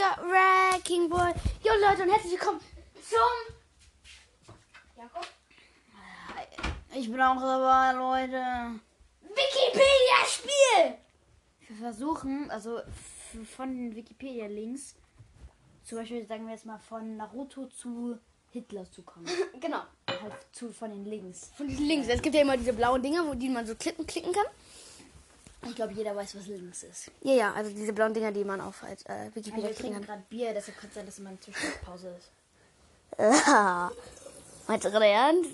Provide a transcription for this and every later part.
a wrecking ball. Jo Leute und herzlich willkommen zum... Jakob? Ich bin auch dabei, Leute. Wikipedia-Spiel! Wir versuchen, also von den Wikipedia-Links, zum Beispiel sagen wir jetzt mal von Naruto zu Hitler zu kommen. Genau. halt zu, von den Links. Von diesen Links. Es gibt ja immer diese blauen Dinger, wo die man so klicken, klicken kann. Ich glaube, jeder weiß, was links ist. Ja, ja, also diese blauen Dinger, die man auf halt, äh, Also Wikipedia wir klicken trinken gerade Bier, deshalb kann es sein, dass immer eine Zwischenpause ist. Meinst du gerade ernst?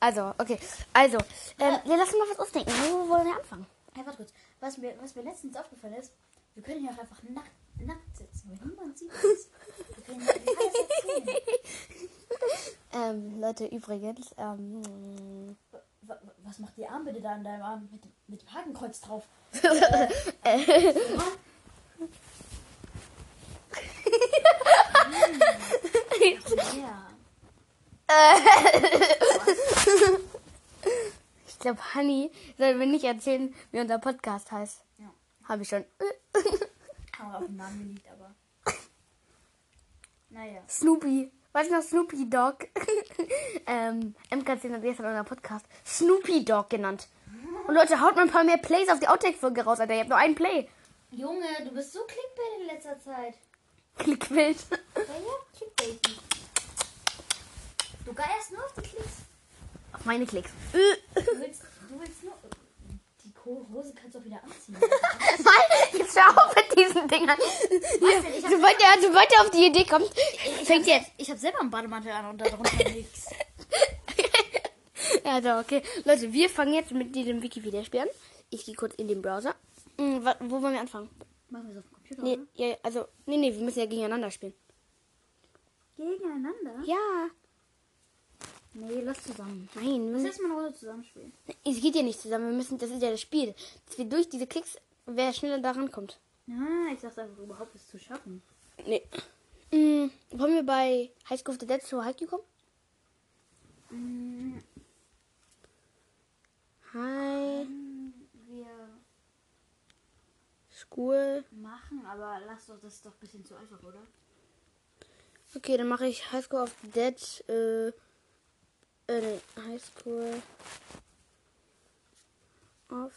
Also, okay. Also, ähm, wir lassen mal was ausdenken. Wo wollen wir anfangen? Hey, warte kurz. Was mir, was mir letztens aufgefallen ist, wir können hier auch einfach nackt, nackt sitzen, weil niemand sieht uns. Wir können wir können alles erzählen. Ähm, Leute, übrigens, ähm, Was macht die Armbinde da an deinem Arm mit, dem- mit dem Hakenkreuz drauf? Ja. ich glaube, Honey soll mir nicht erzählen, wie unser Podcast heißt. Ja. Habe ich schon. Haben wir auf den Namen geliebt, aber. Naja. Snoopy. Weißt du noch Snoopy Dog? ähm, MK hat gestern in unserem Podcast Snoopy Dog genannt. Und Leute, haut mal ein paar mehr Plays auf die Outtake-Folge raus, Alter. Ihr habt nur einen Play. Junge, du bist so clickbait in letzter Zeit. Klickbild. Ja, ja, clickbait. Du geierst nur auf die Klicks. Auf meine Klicks. Du willst, du willst nur. Hose kannst du auch wieder anziehen. Mann, jetzt hör auf mit diesen Dingern. Ich sobald, er, sobald er auf die Idee kommt, fängt hab jetzt. se- Ich habe selber einen Bademantel an und darunter nichts. Also, okay. Leute, wir fangen jetzt mit diesem Wikipedia-Spiel an. Ich gehe kurz in den Browser. Hm, wo wollen wir anfangen? Machen wir es auf dem Computer? Nee, oder? ja, ja, also, nee, nee, wir müssen ja gegeneinander spielen. Gegeneinander? Ja. Nee, lass zusammen. Nein, wir Lass erstmal eine Runde zusammenspielen. es geht ja nicht zusammen. Wir müssen, das ist ja das Spiel. Dass wir durch diese Klicks, wer schneller da rankommt. Ah, ich dachte einfach überhaupt es zu schaffen. Nee. Hm, wollen wir bei High School of the Dead zu Haikyuu kommen? Mm, High Wir School. machen, aber lass doch das ist doch ein bisschen zu einfach, oder? Okay, dann mache ich High School of the Dead. Äh, äh, nee, High School of.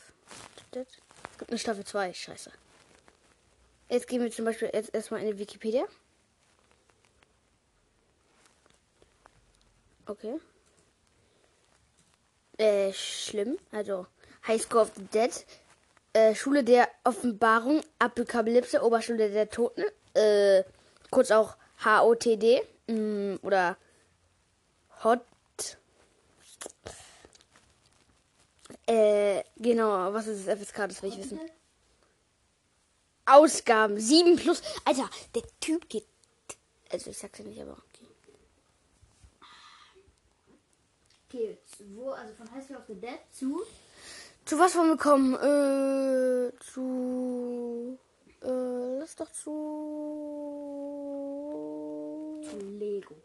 Es gibt eine Staffel 2, scheiße. Jetzt gehen wir zum Beispiel jetzt erstmal in die Wikipedia. Okay. Äh, schlimm. Also, High School of the Dead. Äh, Schule der Offenbarung, Apokalypse, Oberschule der Toten. Äh, kurz auch HOTD. Mm, oder Hot. Äh, genau, was ist das FSK? Das will ich wissen. Ausgaben 7 plus. Alter, der Typ geht. Also, ich sag's ja nicht, aber okay. Wo, also von High School of the Dead zu. Zu was wollen wir kommen? Äh, zu. Äh, lass doch zu. zu Lego.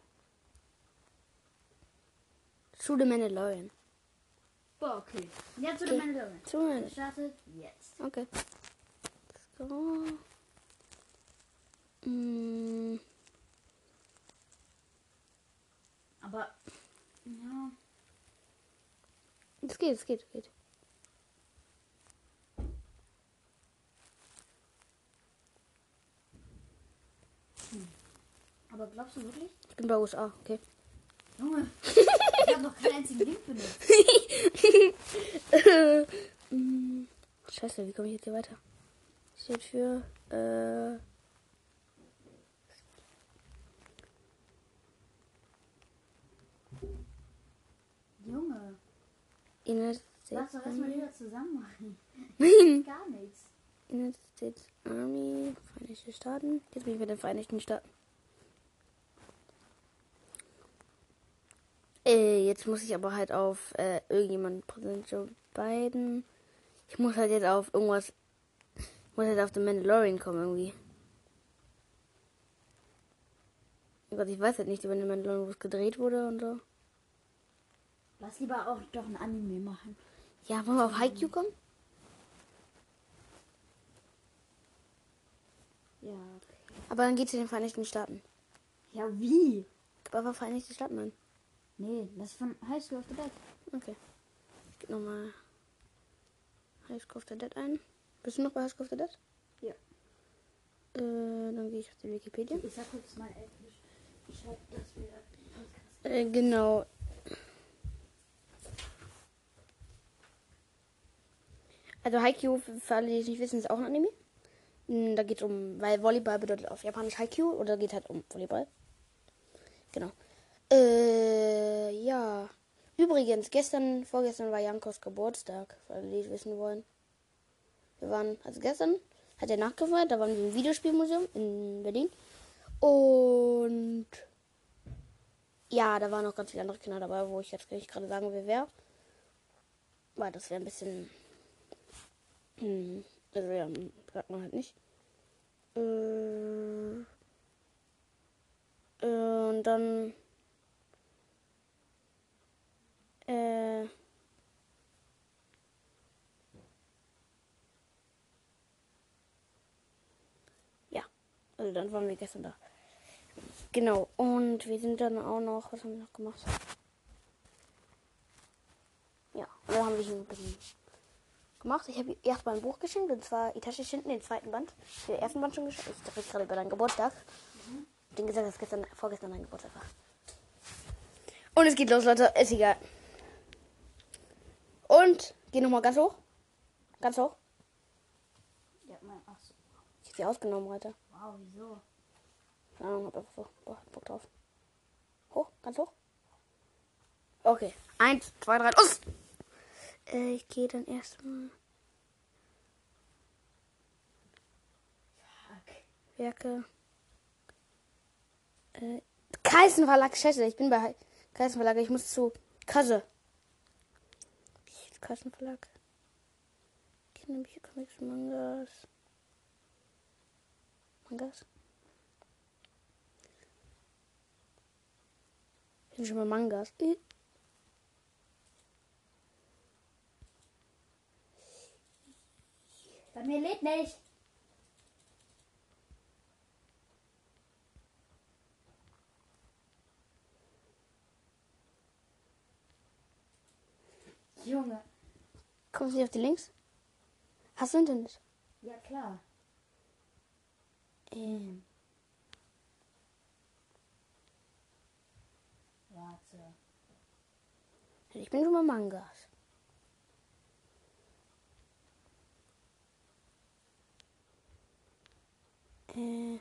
Zu The Mandalorian. Boah, okay. Zu Okay. okay. Mandalorian. Zu Mandalorian. Startet jetzt. Okay. So. Mm, Aber. Ja. es geht, es geht, es geht. Aber glaubst du wirklich? Ich bin bei USA, okay. Junge, ich habe noch keinen einzigen Link benutzt. Scheiße, wie komme ich jetzt hier weiter? Steht für. Äh, Junge, United lass doch erstmal wieder zusammen machen. Nein. Gar nichts. United States Army, Vereinigte Staaten. Jetzt bin ich bei den Vereinigten Staaten. Äh, jetzt muss ich aber halt auf äh, irgendjemanden Präsident Joe Biden. Ich muss halt jetzt auf irgendwas. Ich muss halt auf den Mandalorian kommen irgendwie. Oh Gott, ich weiß halt nicht über den Mandalorian, wo es gedreht wurde und so. Lass lieber auch doch ein Anime machen. Ja, wollen wir auf Haikyuu kommen? Ja. Aber dann geht zu den Vereinigten Staaten. Ja, wie? Einfach Vereinigte Staaten ein. Nee, das ist von High School of the Dead. Okay. Ich gebe nochmal High School of the Dead ein. Bist du noch bei High School of the Dead? Ja. Äh, dann gehe ich auf die Wikipedia. Ich sag kurz mal Englisch. Ich schreibe das wieder. Äh, genau. Also Haikyuu, für alle, die es nicht wissen, ist auch ein Anime. Mm, Da geht es um, weil Volleyball bedeutet auf Japanisch Haikyuu oder geht halt um Volleyball. Genau. Äh, ja. Übrigens, gestern, vorgestern war Jankos Geburtstag, für alle, die wissen wollen. Wir waren, also gestern hat er nachgefeiert, da waren wir im Videospielmuseum in Berlin. Und ja, da waren noch ganz viele andere Kinder dabei, wo ich jetzt nicht gerade sagen will, wer. Weil das wäre ein bisschen. Hm, also ja, sagt man halt nicht. Äh, äh, und dann. Äh. Ja, also dann waren wir gestern da. Genau, und wir sind dann auch noch, was haben wir noch gemacht? Ja, dann haben wir hier ein bisschen gemacht. Ich habe ihr erstmal ein Buch geschenkt, und zwar Itachi Shinten, den zweiten Band. Den ersten Band schon geschenkt. Ich rede gerade über deinen Geburtstag. Ich den gesagt, dass gestern, vorgestern dein Geburtstag war. Und es geht los, Leute. Ist egal. Und, geh nochmal ganz hoch. Ganz hoch. Ja, mein, ach so. Ich habe sie ausgenommen, Alter. Wow, wieso? Keine Ahnung, hab einfach so Boah, Bock drauf. Hoch, ganz hoch. Okay. Eins, zwei, drei, los! Äh, ich gehe dann erstmal. Fuck. Werke. Äh, Kaisen Verlag, scheiße, ich bin bei Kaisen Verlag, ich muss zu Kasse. Kaisen Verlag. Kinderbücher, Comics, Mangas. Mangas? Ich bin schon mal Mangas. Äh, Bei mir lädt nicht. Junge. Kommst du nicht auf die Links? Hast du Internet? Ja, klar. Ähm. Warte. Ich bin schon mal Mangas. Äh.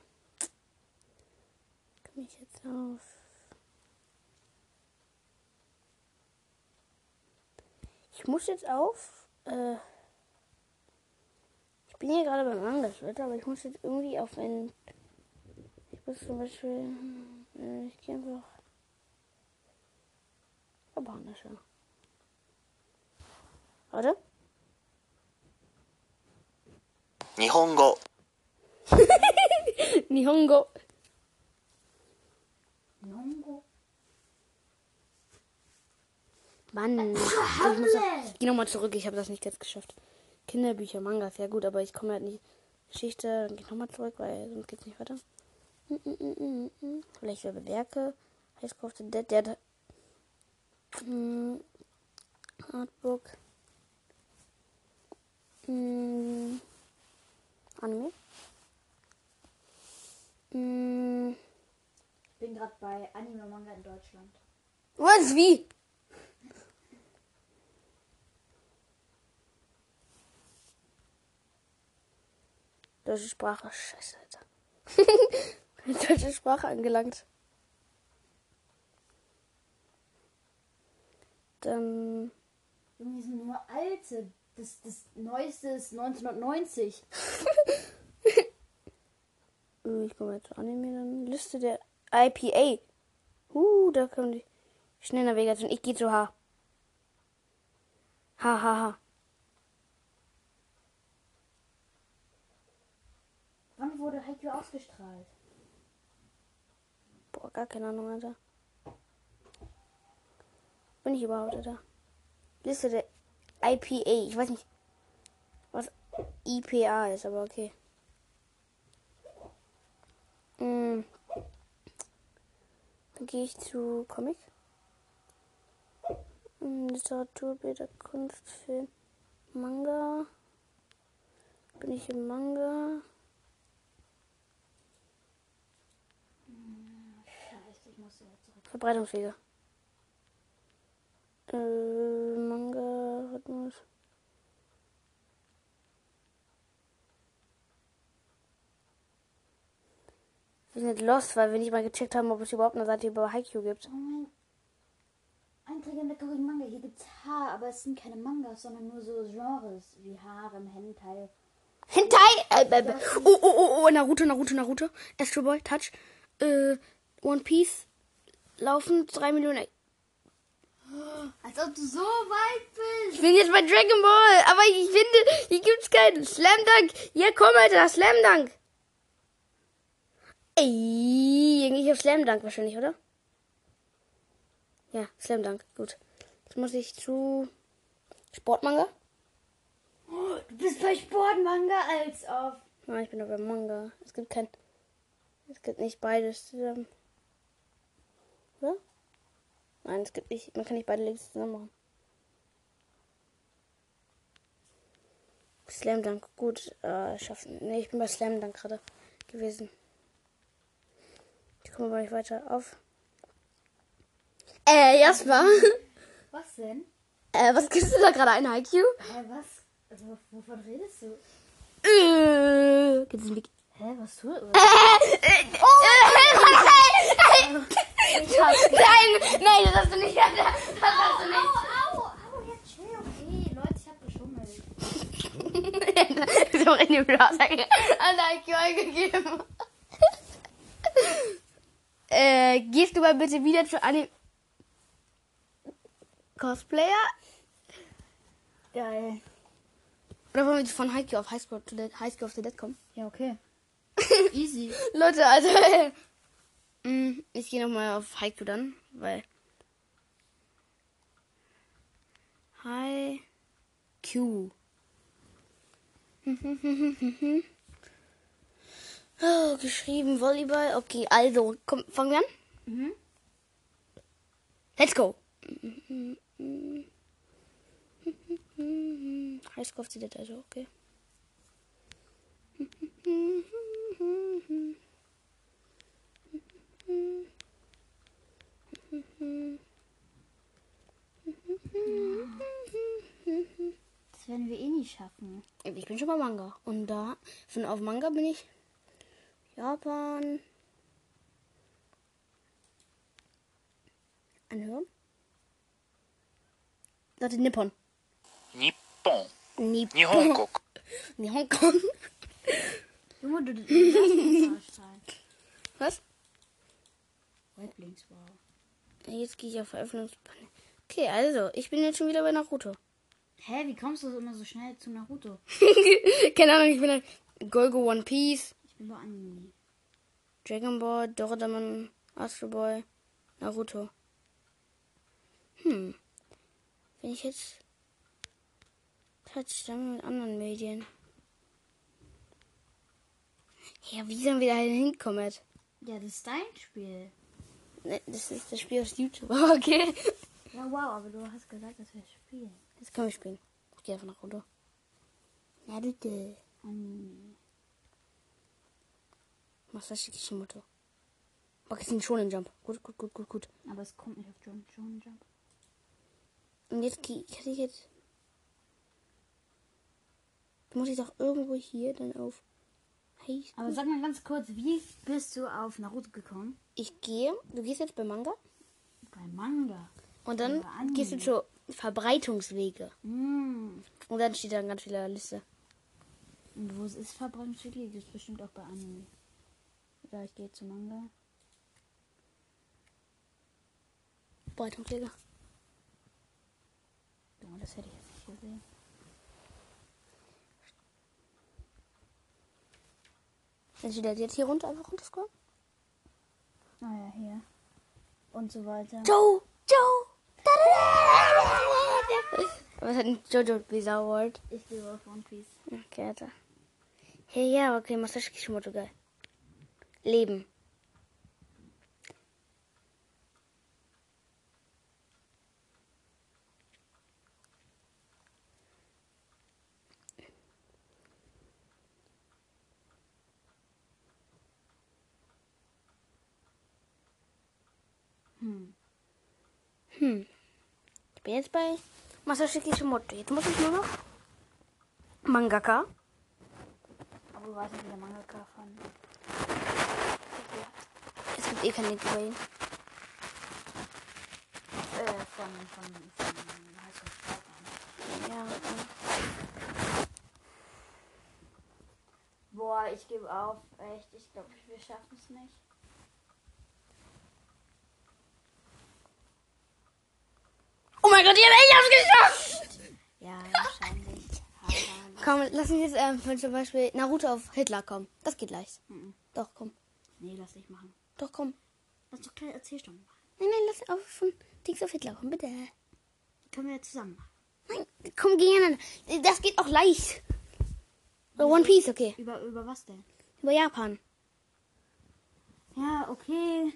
Komme ich jetzt auf. Ich muss jetzt auf. Äh. Ich bin hier gerade beim Mangas, Leute, aber ich muss jetzt irgendwie auf ein. Ich muss zum Beispiel. Äh, ich gehe einfach. Japanische. Warte. 日本语 Nihongo. Nongo. Mann. Ich, muss doch, ich geh nochmal zurück. Ich habe das nicht jetzt geschafft. Kinderbücher, Mangas, ja gut, aber ich komme halt nicht. Geschichte, dann geh nochmal zurück, weil sonst geht's nicht weiter. Mm, mm, mm, mm, mm. Vielleicht über Werke. Of the Dead, der hat. Mm, Artbook. Anime. Ich bin gerade bei Anime Manga in Deutschland. was? Wie? Deutsche Sprache. Scheiße, Alter. Deutsche Sprache angelangt. Dann. Die sind nur alte. Das, das neueste ist 1990. äh, Ich komme jetzt zu Anime. Dann Liste der IPA. Uh, da kommt die Schnellnavigation. Ich gehe zu H. H, H, H. wurde Haikyuu ausgestrahlt? Boah, gar keine Ahnung, Alter. Bin ich überhaupt, Alter? Liste der IPA. Ich weiß nicht, was IPA ist, aber okay. Mm. Dann gehe ich zu Comic. Mm, Literatur, Bilder, Kunst, Film, Manga. Bin ich im Manga? Scheiße, ich muss wieder zurück. Verbreitungswege. Äh, Manga, Rhythmus. Wir sind lost, weil wir nicht mal gecheckt haben, ob es überhaupt eine Seite über Haikyuu gibt. Oh mein. Einträge in der Korean Manga. Hier gibt's Haar, aber es sind keine Mangas, sondern nur so Genres wie Harem, Hentai. Hentai! Äh, äh, äh. Oh, oh, oh, oh, Naruto, Naruto, Naruto. Astro Boy, Touch. Äh, One Piece. Laufen 3 Millionen. Als ob du so weit Ich bist. bin jetzt bei Dragon Ball, aber ich finde, hier gibt's keinen Slam Dunk. Ja, komm, Alter, Slam Dunk. Ey, irgendwie auf Slam Dunk wahrscheinlich, oder? Ja, Slam Dunk, gut. Jetzt muss ich zu Sportmanga. Du bist bei Sportmanga als ob. Nein, ich bin aber beim Manga. Es gibt kein. Es gibt nicht beides zusammen. Oder? Nein, es gibt nicht. Man kann nicht beide Links zusammen machen. Slam Dunk, gut. Äh, schaffen. Nee, ich bin bei Slam Dunk gerade gewesen. Ich komme aber nicht weiter auf. Äh, erstmal. Was denn? äh, was gibst du da gerade ein, Haikyuu? Hä, was? Also, wovon redest du? Äh, einen Wiki? Hä, was tust du? Nein, nein, das hast du nicht. Das hast du nicht. Au, au, jetzt chill, okay. Leute, ich hab geschummelt. so in dem Aussage an IQ eingegeben. äh, gehst du mal bitte wieder zu einem Cosplayer? Geil. Oder wollen wir von Haikyuu auf Highschool to the Highschool of the Dead kommen? Ja, okay. Easy. Leute, also ich gehe nochmal auf Haikyuu dann, weil Haikyuu. Oh, geschrieben Volleyball. Okay, also, komm, fangen wir an. Mhm. Let's go. Highschool of the Dead, also, okay. Das werden wir eh nicht schaffen. Ich bin schon bei Manga. Und da, von auf Manga bin ich Japan. Anhören. Leute, Nippon. Nippon. Nippon. Nihonko. Nihonko. Junge, du, du, du, du, du, du, du, du, du Weblinks, wow. Jetzt gehe ich auf Veröffentlichungspanel. Okay, also, ich bin jetzt schon wieder bei Naruto. Hä, wie kommst du immer so schnell zu Naruto? Keine Ahnung, ich bin halt Golgo One Piece, Ich bin bei Anime. Dragon Ball, Doraemon, Astro Boy, Naruto. Hm. Wenn ich jetzt Touch dann mit anderen Medien. Ja, wie sollen wir da hinkommen? Ja, das ist dein Spiel. Ne, Das ist das Spiel aus YouTube. Okay. Ja, wow, aber du hast gesagt, dass wir spielen. Das können wir spielen. Ich gehe einfach nach Naruto. Naruto. Anime. Masashi Kishimoto. Magazin Shonen Jump. Gut, gut, gut, gut, gut. Aber es kommt nicht auf John Jump. Und jetzt kann ich jetzt. Muss ich doch irgendwo hier dann auf. Hey, Aber sag mal ganz kurz, wie bist du auf Naruto gekommen? Ich gehe. Du gehst jetzt bei Manga. Bei Manga. Und dann gehst du zu Verbreitungswege. Mm. Und dann steht da ganz viele Liste. Und wo es ist Verbrennungswege, das ist bestimmt auch bei Anime. Oder ich gehe zu Manga. Verbreitungswege. Junge, das hätte ich jetzt nicht gesehen. Dann steht jetzt hier runter, einfach runterscrollen. Naja, Ah hier. Und so weiter. Joe! Joe! Da-da-da-da-da-da. Was hat ein Jojo Bizarre World? Ich gehe auf One Piece. Okay, Alter. Hey, ja, okay, Masashi Kishimoto, geil. Leben. Hm. Ich bin jetzt bei Masashi Kishimoto. Jetzt muss ich nur noch Mangaka. Aber du weißt nicht, wie der Mangaka von. Es gibt eh keinen Link über ihn. Äh, von. von. von. Ja, Boah, ich gebe auf. Echt, ich glaube, wir schaffen es nicht. Oh mein Gott, ich habe echt geschafft! Ja, wahrscheinlich. Aber. Komm, lass uns jetzt ähm, zum Beispiel Naruto auf Hitler kommen. Das geht leicht. Mhm. Doch, komm. Nee, lass dich machen. Doch, komm. Lass doch kleine Erzählstunden machen. Nein, nein, lass auf von Dings auf Hitler kommen, bitte. Können wir ja zusammen machen. Nein, komm gegeneinander. Das geht auch leicht. Über One Piece, okay. Über, über was denn? Über Japan. Ja, okay.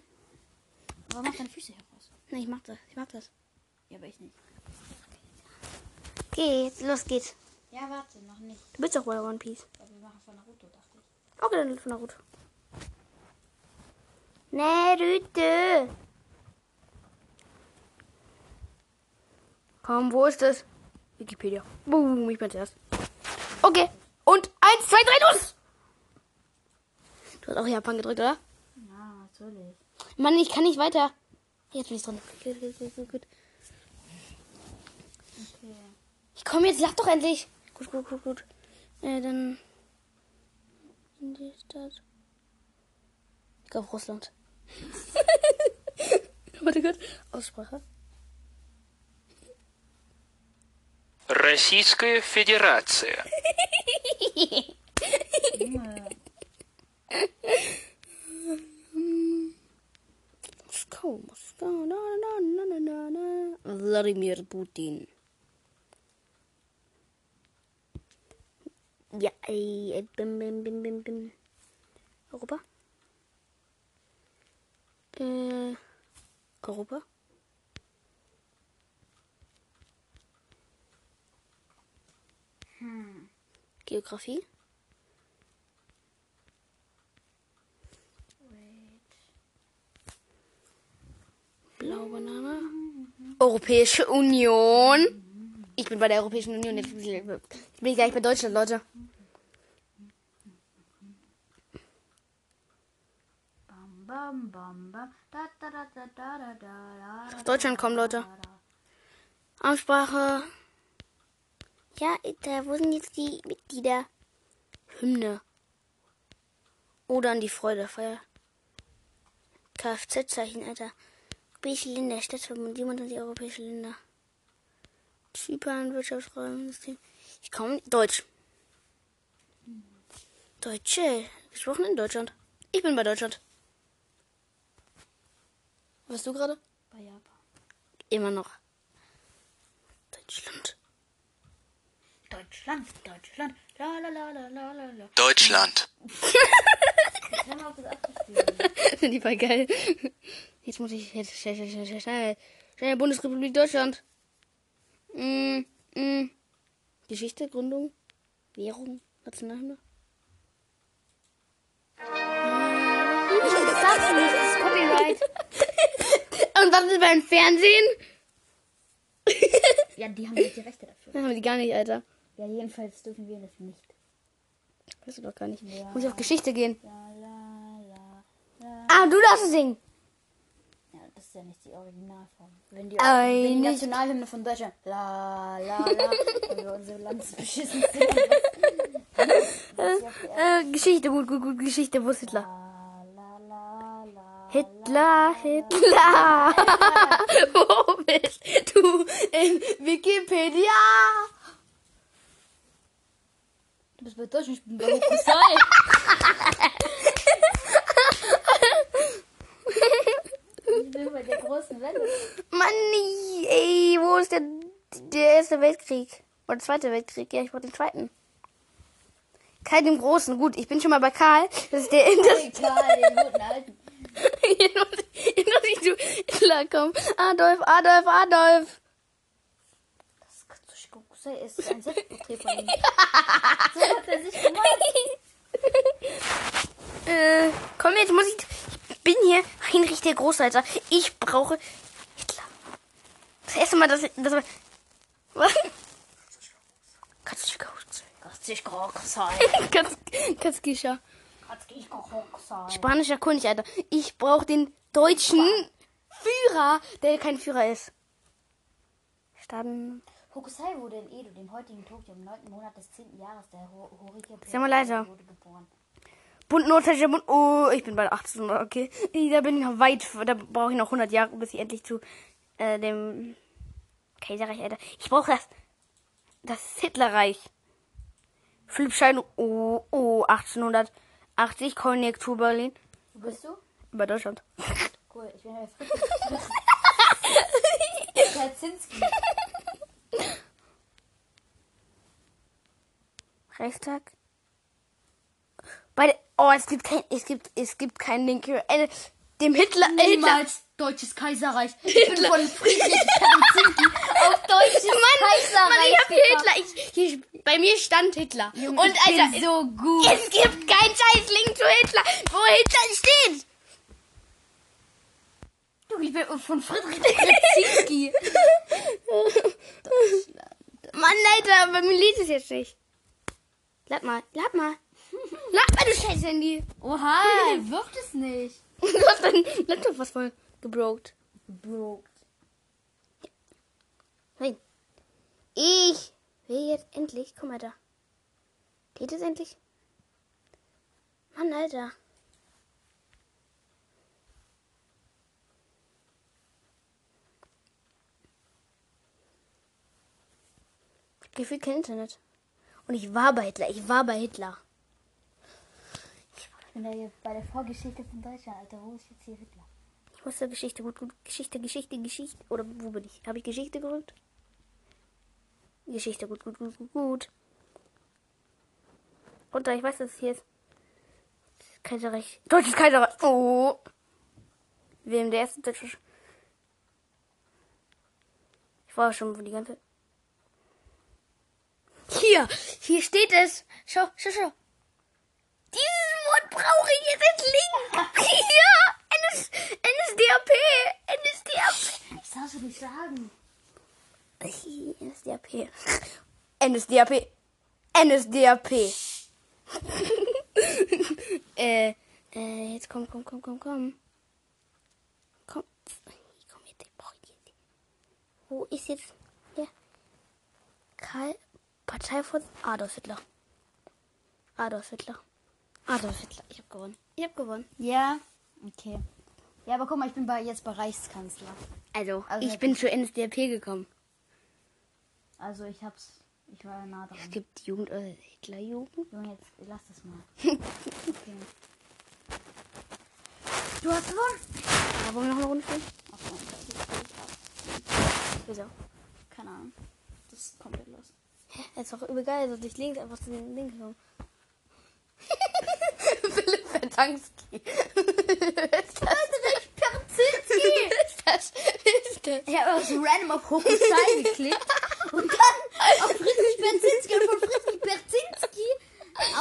Aber mach deine Füße heraus. Nein, ich mach das. Ich mach das. Ja, aber ich nicht. Okay, jetzt los geht's. Ja, warte, noch nicht. Du bist doch bei One Piece. Aber wir machen von Naruto, dachte ich. Okay, dann von Naruto. Naruto. Komm, wo ist das? Wikipedia. Boom, ich bin zuerst. Okay. Und eins, zwei, drei, los! Du hast auch Japan gedrückt, oder? Ja, natürlich. Mann, ich kann nicht weiter. Jetzt bin ich dran. Gut, gut, gut. Okay. Ich komme jetzt, lach doch endlich. Gut, gut, gut, gut. Äh, dann. In die Stadt. Ich glaube Russland. Warte gut. Aussprache. Российская Федерация. Junge. Moskau, Ja, ey, bim, bim, bim, bim, bim. Europa? Äh, Europa? Hm. Geografie? Blaue Banane. Europäische Union. Ich bin bei der Europäischen Union. Jetzt bin ich gleich bei Deutschland, Leute. Aus Deutschland kommen, Leute. Amtssprache. Ja, wo sind jetzt die Mitglieder? Hymne. Oder an die Freudefeier. Kfz-Zeichen, Alter. Europäische Länder, Stadtverbund, 27 europäische Länder. Zypern, Wirtschaftsraumsystem. Ich komme. Deutsch. Deutsche. Gesprochen in Deutschland. Ich bin bei Deutschland. Was du gerade? Bei Japan. Immer noch. Deutschland. Deutschland, Deutschland. La, la, la, la, la, la, la. Deutschland. Die war geil. Jetzt muss ich jetzt schnell, schnell, schnell, schnell, schnell. Schnell, Bundesrepublik Deutschland. Mm, mm. Geschichte, Gründung, Währung, Nationalhymne. Du nicht, das ist Copyright. Und was ist beim Fernsehen? Ja, die haben nicht die Rechte dafür. Haben die gar nicht, Alter. Ja, jedenfalls dürfen wir das nicht. Weißt du doch gar nicht. Ja. Muss ich auf Geschichte gehen. La, la, la. Ah, du darfst es singen. Das ist ja nicht die Originalform. Wenn die, Ei, wenn die nicht. Nationalhymne von Deutschland. La, la, la. wenn wir unsere Landesbeschissen singen. Was, was hier Äh, Geschichte, gut, gut, gut, Geschichte, wo ist Hitler? La, la, la, la. Hitler, Hitler. Wo bist du in Wikipedia? Du bist bei Deutschland, ich bin bei Hokusai. ich bin bei der großen Welle. Mann, ey, wo ist der, der Erste Weltkrieg? Oder Zweite Weltkrieg? Ja, ich wollte den Zweiten. Karl dem Großen. Gut, ich bin schon mal bei Karl. Das ist der. Das, Egal, den guten alten. jetzt muss ich- zu Hitler kommen. Adolf, Adolf, Adolf. Das Katsushika Kusei ist ein Selbstporträt von ihm. so hat er sich gemacht. Äh, komm, jetzt muss ich. Ich bin hier Heinrich der Großalter. Ich brauche Hitler. Das erste Mal, dass ich. Das, was? Katsushika Katsushika Kusei. Katz- Katsushika. Katsushika Kusei. Spanischer König, Alter. Ich brauche den deutschen Führer, der kein Führer ist. Staaten. Hokusai wurde in Edo, dem heutigen Tokio, im 9. Monat des 10. Jahres der Ho Horike Sei mal leiser. wurde geboren. Bund. Oh, ich bin bei 18, okay. Da bin ich noch weit. Da brauche ich noch 100 Jahre, bis ich endlich zu äh, dem Kaiserreich, Alter. Ich brauche das. Das Hitlerreich. Philipp Schein. Oh, oh, 1880. Konjunktur Berlin. Wo bist du? Über Deutschland. Cool, ich bin bei Fritz. Kaczynski. Reichstag. Bei der, oh, es gibt kein, es gibt, es gibt keinen Link hier. Äh, dem Hitler, äh, Hitler. Niemals deutsches Kaiserreich. Ich bin von Friedrich Kaczynski auf deutsches Mann. Mann, ich hab hier. Hitler. Ich, hier, bei mir stand Hitler. Junge, Und ich bin Alter, so gut. es gibt keinen scheiß Link zu Hitler, wo Hitler steht. Du, ich bin von Friedrich Kaczynski. Mann, Alter, bei mir liest es jetzt nicht. Lad mal, lad mal. Lad mal, du scheiß Handy. Oha, wird es nicht. Du hast dein Laptop was voll gebrokt. Broke. Nein. Ich will jetzt endlich. Guck mal da. Geht es endlich? Mann, Alter. Gefühlt kein Internet. Und ich war bei Hitler. Ich war bei Hitler. Ich bin da hier bei der Vorgeschichte von Deutschland, Alter. Wo ist jetzt hier Hitler? Ich muss der Geschichte gut, gut. Geschichte, Geschichte, Geschichte. Oder wo bin ich? Habe ich Geschichte gerückt? Geschichte, gut, gut, gut, gut, gut. Da, ich weiß, dass es hier ist. Kaiserreich. Deutsches Kaiserreich. Oh. Wem der erste deutsche. Sch- Ich war schon die ganze. Hier, hier steht es. Schau, schau, schau. Dieses Wort brauche ich jetzt als Link. Hier, NS, NSDAP, NSDAP. Ich darf es nicht sagen. NSDAP. NSDAP. NSDAP. äh, äh, jetzt komm, komm, komm, komm, komm. Komm. Komm jetzt, ich brauche jetzt. Wo ist jetzt der Karl Parteivorsitzender Adolf Hitler? Adolf Hitler. Adolf Hitler. Ich hab gewonnen. Ich hab gewonnen. Ja, okay. Ja, aber guck mal, ich bin bei, jetzt bei Reichskanzler. Also, Also, ich bin zur NSDAP gekommen. Also ich hab's, ich war nah Es dran. gibt Jugend, äh, Hitlerjugend. Junge, jetzt lass das mal. Okay. Du hast gewonnen. Ja, wollen wir noch eine Runde spielen? Wieso? Keine Ahnung. Das ist komplett los. Das ist doch übel geil, so durch links einfach zu den Linken kommen. Philipp Verdankski. Perzinski! ist das? Ist das? Ich habe so random auf Hokusai geklickt und dann auf Friedrich Berzinski und von Friedrich Berzinski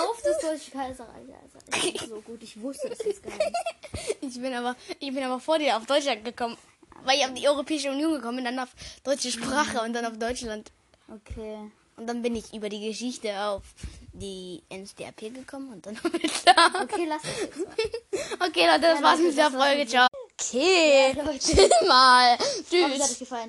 auf das Deutsche Kaiserreich. Also, so gut. Ich wusste das jetzt gar nicht. Ich bin aber, ich bin aber vor dir auf Deutschland gekommen. Weil ich auf die Europäische Union gekommen bin, dann auf deutsche Sprache und dann auf Deutschland. Okay. Und dann bin ich über die Geschichte auf die NSDAP gekommen und dann Hitler. Okay, lass es. Okay, Leute, das war's Leute, mit der war's Folge. Ciao. Okay, Ja, Leute. chill mal. Ich hoffe, es hat Tschüss. euch gefallen.